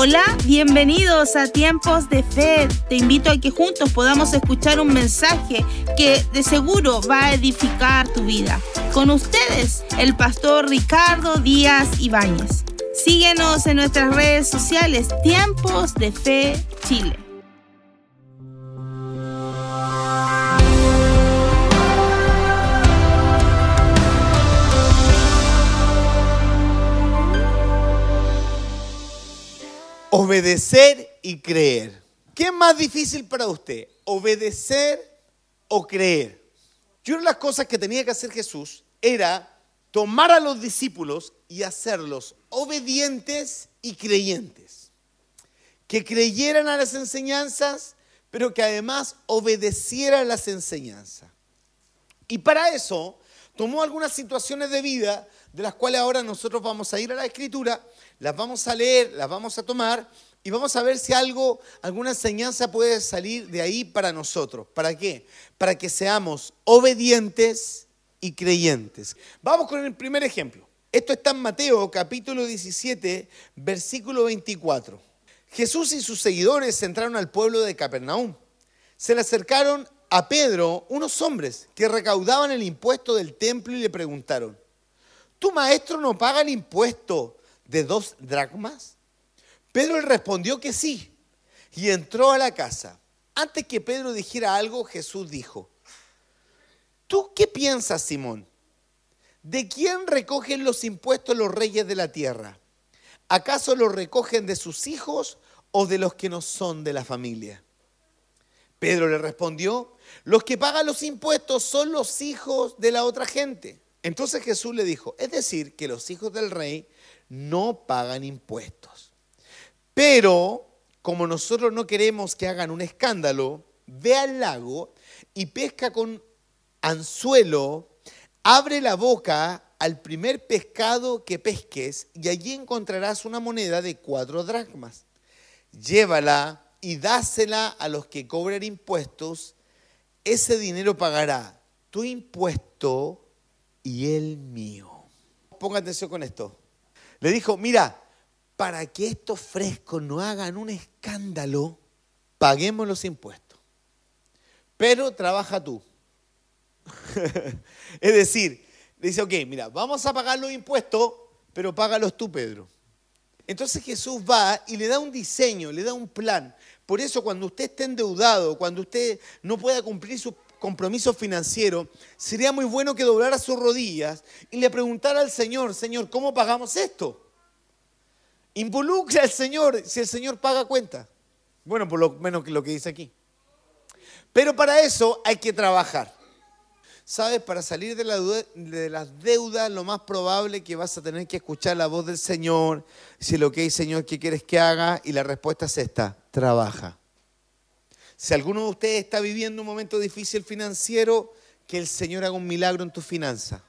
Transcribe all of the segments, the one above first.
Hola, bienvenidos a Tiempos de Fe. Te invito a que juntos podamos escuchar un mensaje que de seguro va a edificar tu vida. Con ustedes, el pastor Ricardo Díaz Ibáñez. Síguenos en nuestras redes sociales, Tiempos de Fe Chile. Obedecer y creer. ¿Qué es más difícil para usted? ¿Obedecer o creer? Y una de las cosas que tenía que hacer Jesús era tomar a los discípulos y hacerlos obedientes y creyentes. Que creyeran a las enseñanzas, pero que además obedecieran las enseñanzas. Y para eso tomó algunas situaciones de vida, de las cuales ahora nosotros vamos a ir a la escritura, las vamos a leer, las vamos a tomar y vamos a ver si algo, alguna enseñanza puede salir de ahí para nosotros. ¿Para qué? Para que seamos obedientes y creyentes. Vamos con el primer ejemplo. Esto está en Mateo capítulo 17, versículo 24. Jesús y sus seguidores entraron al pueblo de Capernaum. Se le acercaron a Pedro unos hombres que recaudaban el impuesto del templo y le preguntaron, ¿tu maestro no paga el impuesto de dos dracmas? Pedro le respondió que sí y entró a la casa. Antes que Pedro dijera algo, Jesús dijo, ¿tú qué piensas, Simón? ¿De quién recogen los impuestos los reyes de la tierra? ¿Acaso los recogen de sus hijos o de los que no son de la familia? Pedro le respondió, los que pagan los impuestos son los hijos de la otra gente. Entonces Jesús le dijo, es decir, que los hijos del rey no pagan impuestos. Pero como nosotros no queremos que hagan un escándalo, ve al lago y pesca con anzuelo, abre la boca al primer pescado que pesques y allí encontrarás una moneda de cuatro dracmas. Llévala y dásela a los que cobran impuestos. Ese dinero pagará tu impuesto y el mío. Ponga atención con esto. Le dijo, mira, para que estos frescos no hagan un escándalo, paguemos los impuestos. Pero trabaja tú. es decir, dice, ok, mira, vamos a pagar los impuestos, pero págalos tú, Pedro. Entonces Jesús va y le da un diseño, le da un plan. Por eso cuando usted esté endeudado, cuando usted no pueda cumplir su compromiso financiero, sería muy bueno que doblara sus rodillas y le preguntara al Señor, Señor, ¿cómo pagamos esto? Involucre al Señor si el Señor paga cuenta. Bueno, por lo menos que lo que dice aquí. Pero para eso hay que trabajar. ¿Sabes? Para salir de las deudas, lo más probable que vas a tener que escuchar la voz del Señor. Si lo que hay, Señor, ¿qué quieres que haga? Y la respuesta es esta, trabaja. Si alguno de ustedes está viviendo un momento difícil financiero, que el Señor haga un milagro en tu finanza.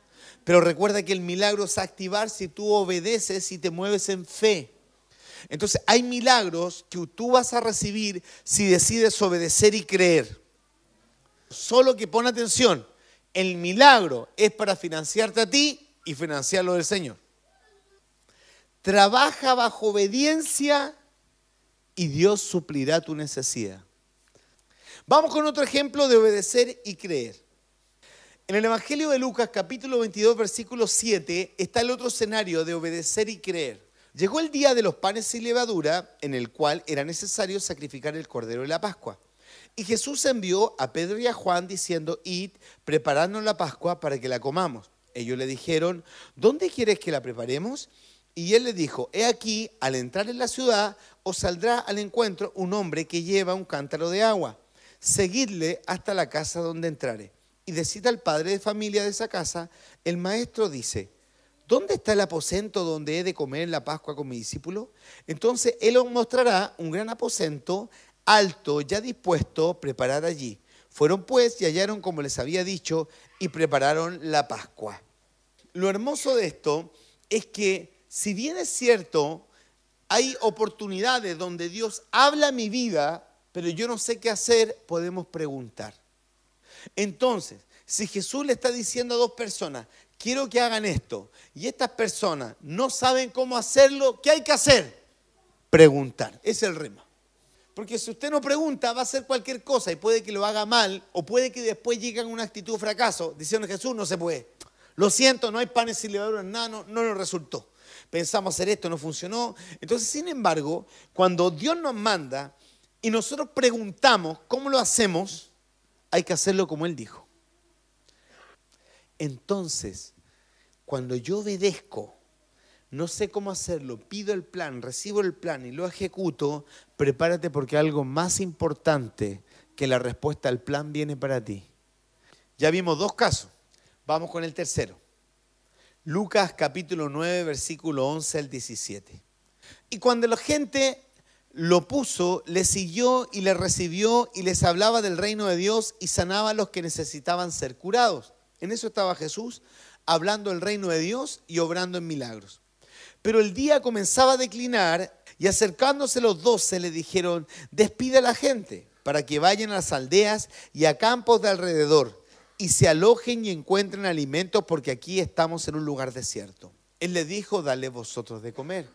Pero recuerda que el milagro es activar si tú obedeces y te mueves en fe. Entonces hay milagros que tú vas a recibir si decides obedecer y creer. Solo que pon atención, el milagro es para financiarte a ti y financiarlo del Señor. Trabaja bajo obediencia y Dios suplirá tu necesidad. Vamos con otro ejemplo de obedecer y creer. En el Evangelio de Lucas capítulo 22 versículo 7 está el otro escenario de obedecer y creer. Llegó el día de los panes sin levadura en el cual era necesario sacrificar el cordero de la Pascua. Y Jesús envió a Pedro y a Juan diciendo, id, preparando la Pascua para que la comamos. Ellos le dijeron, ¿dónde quieres que la preparemos? Y él le dijo, he aquí, al entrar en la ciudad, os saldrá al encuentro un hombre que lleva un cántaro de agua. Seguidle hasta la casa donde entrare. Y decida al padre de familia de esa casa, el maestro dice, ¿dónde está el aposento donde he de comer la Pascua con mi discípulo? Entonces él os mostrará un gran aposento alto, ya dispuesto, preparar allí. Fueron pues y hallaron como les había dicho y prepararon la Pascua. Lo hermoso de esto es que si bien es cierto, hay oportunidades donde Dios habla mi vida, pero yo no sé qué hacer, podemos preguntar. Entonces, si Jesús le está diciendo a dos personas, quiero que hagan esto, y estas personas no saben cómo hacerlo, ¿qué hay que hacer? preguntar. Es el rema. Porque si usted no pregunta, va a hacer cualquier cosa y puede que lo haga mal o puede que después llegue a una actitud de fracaso diciendo Jesús no se puede. Lo siento, no hay panes sin levadura, nada, no, no nos resultó. Pensamos hacer esto, no funcionó. Entonces, sin embargo, cuando Dios nos manda y nosotros preguntamos cómo lo hacemos, hay que hacerlo como Él dijo. Entonces, cuando yo obedezco, no sé cómo hacerlo, pido el plan, recibo el plan y lo ejecuto, prepárate porque algo más importante que la respuesta al plan viene para ti. Ya vimos dos casos, vamos con el tercero. Lucas capítulo 9, versículo 11 al 17. Y cuando la gente lo puso, le siguió y le recibió y les hablaba del reino de Dios y sanaba a los que necesitaban ser curados. En eso estaba Jesús, hablando del reino de Dios y obrando en milagros. Pero el día comenzaba a declinar y acercándose los doce le dijeron, despide a la gente para que vayan a las aldeas y a campos de alrededor y se alojen y encuentren alimentos porque aquí estamos en un lugar desierto. Él le dijo, dale vosotros de comer.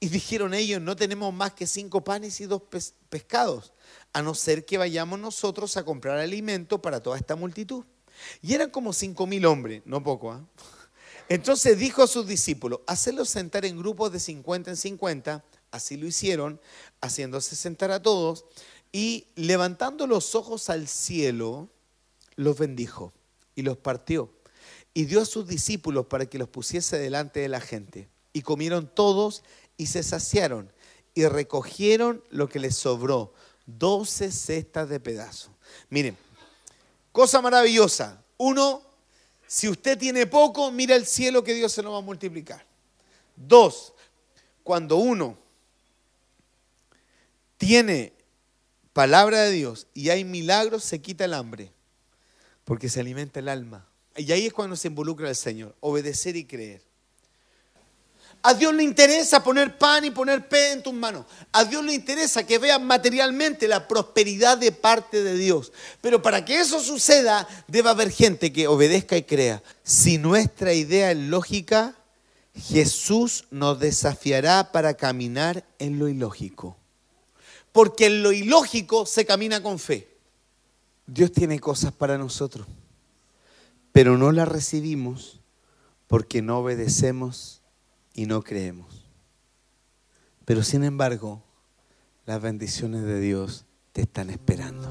Y dijeron ellos, no tenemos más que cinco panes y dos pescados, a no ser que vayamos nosotros a comprar alimento para toda esta multitud. Y eran como cinco mil hombres, no poco, ¿ah? Entonces dijo a sus discípulos, hacerlos sentar en grupos de 50 en 50, así lo hicieron, haciéndose sentar a todos, y levantando los ojos al cielo, los bendijo y los partió, y dio a sus discípulos para que los pusiese delante de la gente. Y comieron todos y se saciaron, y recogieron lo que les sobró, doce cestas de pedazos. Miren, cosa maravillosa. Uno, si usted tiene poco, mira el cielo que Dios se lo va a multiplicar. Dos, cuando uno tiene palabra de Dios y hay milagros, se quita el hambre, porque se alimenta el alma. Y ahí es cuando se involucra el Señor, obedecer y creer. A Dios le interesa poner pan y poner pe en tus manos. A Dios le interesa que veas materialmente la prosperidad de parte de Dios. Pero para que eso suceda, debe haber gente que obedezca y crea. Si nuestra idea es lógica, Jesús nos desafiará para caminar en lo ilógico. Porque en lo ilógico se camina con fe. Dios tiene cosas para nosotros, pero no las recibimos porque no obedecemos y no creemos. Pero sin embargo, las bendiciones de Dios te están esperando.